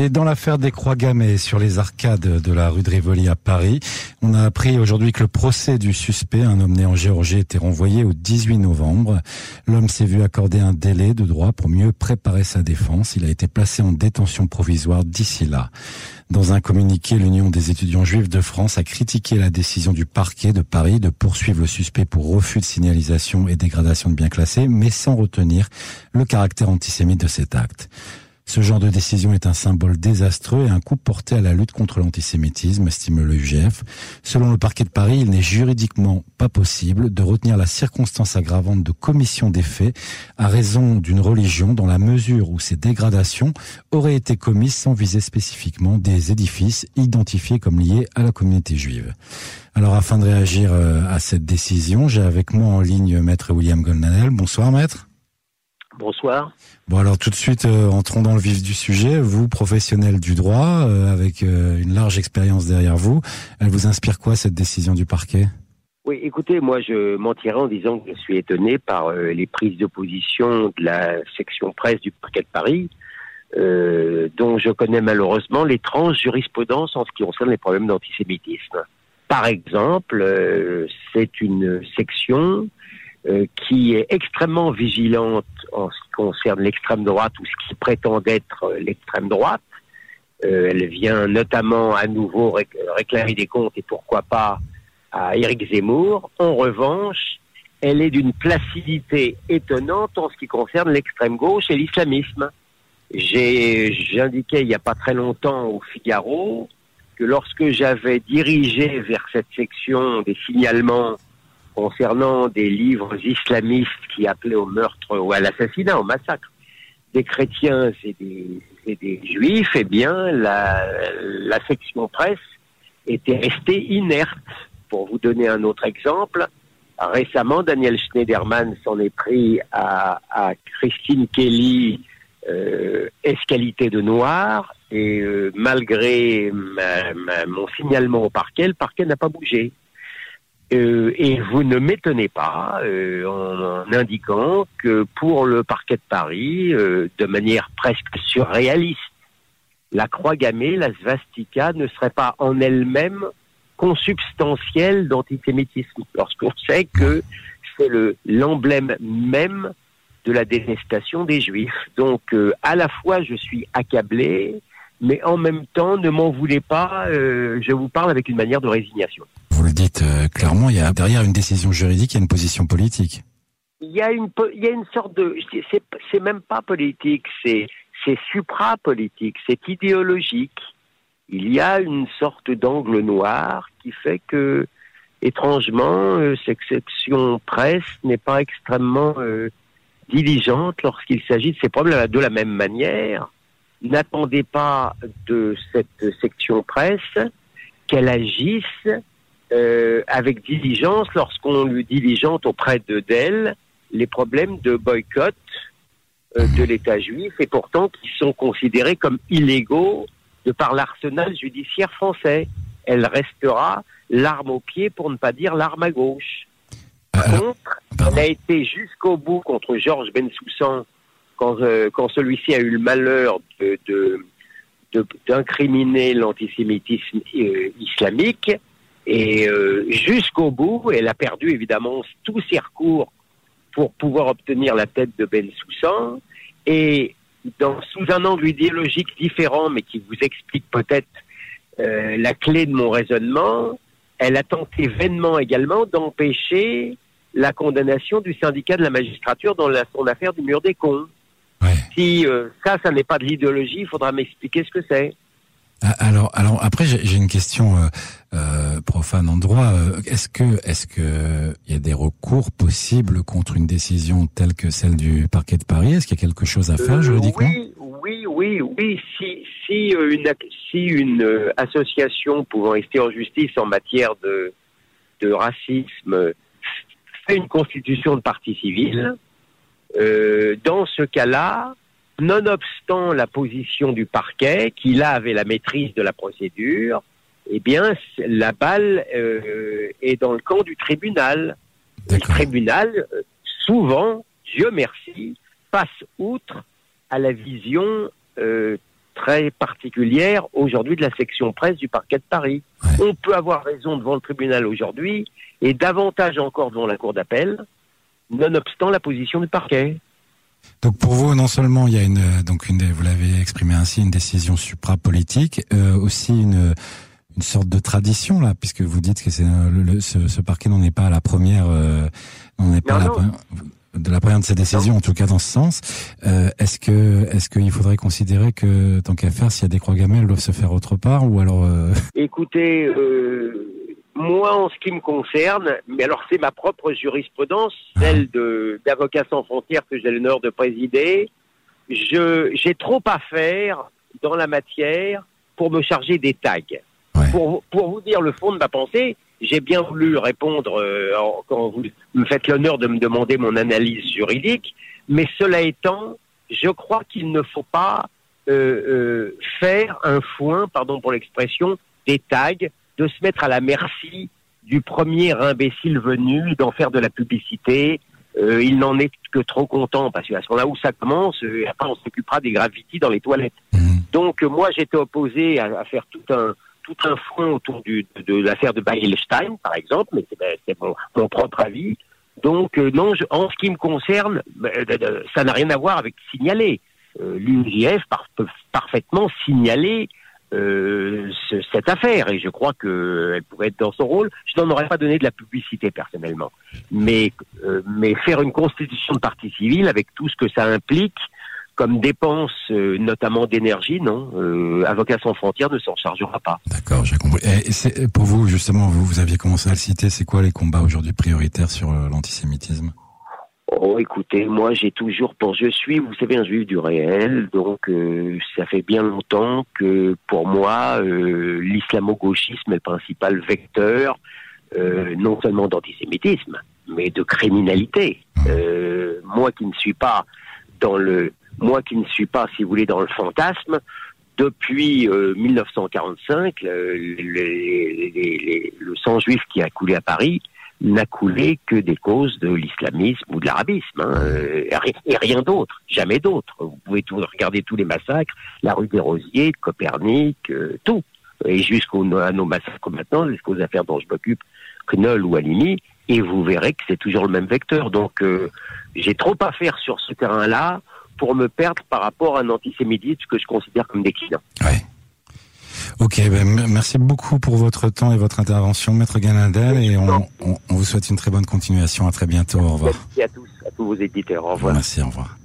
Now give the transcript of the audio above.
Et dans l'affaire des Croix Gammées sur les arcades de la rue de Rivoli à Paris, on a appris aujourd'hui que le procès du suspect, un homme né en Géorgie, était renvoyé au 18 novembre. L'homme s'est vu accorder un délai de droit pour mieux préparer sa défense. Il a été placé en détention provisoire d'ici là. Dans un communiqué, l'Union des étudiants juifs de France a critiqué la décision du parquet de Paris de poursuivre le suspect pour refus de signalisation et dégradation de biens classés, mais sans retenir le caractère antisémite de cet acte. Ce genre de décision est un symbole désastreux et un coup porté à la lutte contre l'antisémitisme, estime le UGF. Selon le parquet de Paris, il n'est juridiquement pas possible de retenir la circonstance aggravante de commission des faits à raison d'une religion dans la mesure où ces dégradations auraient été commises sans viser spécifiquement des édifices identifiés comme liés à la communauté juive. Alors afin de réagir euh, à cette décision, j'ai avec moi en ligne maître William Golnadel. Bonsoir maître. Bonsoir. Bon alors tout de suite euh, entrons dans le vif du sujet. Vous, professionnel du droit, euh, avec euh, une large expérience derrière vous, elle vous inspire quoi cette décision du parquet? Oui, écoutez, moi je mentirais en disant que je suis étonné par les prises de position de la section presse du parquet de Paris, dont je connais malheureusement l'étrange jurisprudence en ce qui concerne les problèmes d'antisémitisme. Par exemple, c'est une section euh, qui est extrêmement vigilante en ce qui concerne l'extrême droite ou ce qui prétend être euh, l'extrême droite. Euh, elle vient notamment à nouveau réclamer des comptes et pourquoi pas à Éric Zemmour. En revanche, elle est d'une placidité étonnante en ce qui concerne l'extrême gauche et l'islamisme. J'indiquais il n'y a pas très longtemps au Figaro que lorsque j'avais dirigé vers cette section des signalements concernant des livres islamistes qui appelaient au meurtre ou à l'assassinat, au massacre des chrétiens et des, juifs, eh bien, la, section presse était restée inerte. Pour vous donner un autre exemple, récemment, Daniel Schneiderman s'en est pris à, Christine Kelly, euh, escalité de noir, et euh, malgré mon signalement au parquet, le parquet n'a pas bougé. Euh, et vous ne m'étonnez pas euh, en, indiquant que pour le parquet de Paris, euh, de manière presque surréaliste, la croix gammée, la svastika, ne serait pas en elle-même consubstantielle d'antisémitisme, lorsqu'on sait que c'est le l'emblème même de la détestation des juifs. Donc à la fois je suis accablé, mais en même temps ne m'en voulez pas, je vous parle avec une manière de résignation vous le dites euh, clairement, il y a derrière une décision juridique, il y a une position politique. Il y a une, il y a une sorte de, c'est même pas politique, c'est c'est supra-politique, c'est idéologique. Il y a une sorte d'angle noir qui fait que, étrangement, euh, cette section presse n'est pas extrêmement euh, diligente lorsqu'il s'agit de ces problèmes. De la même manière, n'attendez pas de cette section presse qu'elle agisse euh, avec diligence lorsqu'on lui diligente auprès de d'elle les problèmes de boycott euh, de l'État juif et pourtant qui sont considérés comme illégaux de par l'arsenal judiciaire français. Elle restera l'arme au pied pour ne pas dire l'arme à gauche. Par contre, elle a été jusqu'au bout contre Georges Bensoussan quand, euh, quand celui-ci a eu le malheur de, d'incriminer l'antisémitisme islamique et euh, jusqu'au bout, elle a perdu évidemment tous ses recours pour pouvoir obtenir la tête de Ben Soussan. Et dans, sous un angle idéologique différent, mais qui vous explique peut-être euh, la clé de mon raisonnement, elle a tenté vainement également d'empêcher la condamnation du syndicat de la magistrature dans la, son affaire du mur des cons. Si euh, ça, ça n'est pas de l'idéologie, il faudra m'expliquer ce que c'est. Ah, alors, alors après, j'ai une question euh, euh, profane en droit. Euh, est-ce que, est-ce que il y a des recours possibles contre une décision telle que celle du parquet de Paris? Est-ce qu'il y a quelque chose à faire juridiquement? Oui, oui, oui, oui. Si, si une, si une association pouvant rester en justice en matière de, de racisme fait une constitution de partie civile, dans ce cas-là, nonobstant la position du parquet, qui là avait la maîtrise de la procédure, eh bien, la balle euh, est dans le camp du tribunal. Le tribunal, euh, souvent, Dieu merci, passe outre à la vision euh, très particulière aujourd'hui de la section presse du parquet de Paris. On peut avoir raison devant le tribunal aujourd'hui et davantage encore devant la cour d'appel, nonobstant la position du parquet. Donc pour vous, non seulement il y a une donc une vous l'avez exprimé ainsi une décision supra-politique, euh, aussi une une sorte de tradition là, puisque vous dites que c'est ce, ce, parquet n'en est pas à la première, euh, n'en est pas la première, de la première de ses décisions, en tout cas dans ce sens. Euh, est-ce que est-ce qu'il faudrait considérer que tant qu'à faire, s'il y a des croix gamelles, elles doivent se faire autre part, ou alors euh... Écoutez. Euh moi, en ce qui me concerne, mais alors c'est ma propre jurisprudence, celle de d'avocats sans frontières que j'ai l'honneur de présider. Je j'ai trop à faire dans la matière pour me charger des tags. Ouais. Pour, pour vous dire le fond de ma pensée, j'ai bien voulu répondre euh, quand vous me faites l'honneur de me demander mon analyse juridique, mais cela étant, je crois qu'il ne faut pas euh, euh, faire un foin, pardon pour l'expression, des tags de se mettre à la merci du premier imbécile venu, d'en faire de la publicité. Euh, il n'en est que trop content parce qu'à ce moment-là où ça commence, euh, après on s'occupera des graffitis dans les toilettes. Mmh. Donc euh, moi j'étais opposé à, à, faire tout un tout un front autour du, de, de l'affaire de Beilstein par exemple, mais c'est mon, mon, propre avis. Donc non, je, en ce qui me concerne, ça n'a rien à voir avec signaler. L'UNJF par, peut parfaitement signaler euh, ce, cette affaire et je crois qu'elle pourrait être dans son rôle. Je n'en aurais pas donné de la publicité personnellement, mais euh, mais faire une constitution de partie civile avec tout ce que ça implique comme dépense, euh, notamment d'énergie, non. Euh, Avocats sans frontières ne s'en chargera pas. D'accord, j'ai compris. Et, pour vous, justement, vous, vous aviez commencé à le citer. C'est quoi les combats aujourd'hui prioritaires sur l'antisémitisme? Oh, écoutez, moi j'ai toujours pour je suis, vous savez, un juif du réel, donc euh, ça fait bien longtemps que pour moi euh, l'islamo-gauchisme est le principal vecteur, euh, non seulement d'antisémitisme, mais de criminalité. Euh, moi qui ne suis pas dans le, moi qui ne suis pas, si vous voulez, dans le fantasme, depuis 1945, le, le, le, le sang juif qui a coulé à Paris n'a coulé que des causes de l'islamisme ou de l'arabisme, hein, et rien d'autre, jamais d'autre. Vous pouvez tout, regarder tous les massacres, la rue des Rosiers, Copernic, euh, tout, et jusqu'à nos massacres maintenant, jusqu'aux affaires dont je m'occupe, Knoll ou Alimi, et vous verrez que c'est toujours le même vecteur. Donc euh, j'ai trop à faire sur ce terrain-là pour me perdre par rapport à un antisémitisme que je considère comme déclinant. Ouais. Ok, ben, merci beaucoup pour votre temps et votre intervention, Maître Ganadel, et on, on, on, vous souhaite une très bonne continuation. À très bientôt. Au revoir. Merci à tous, à tous vos éditeurs. Au revoir. Merci, au revoir.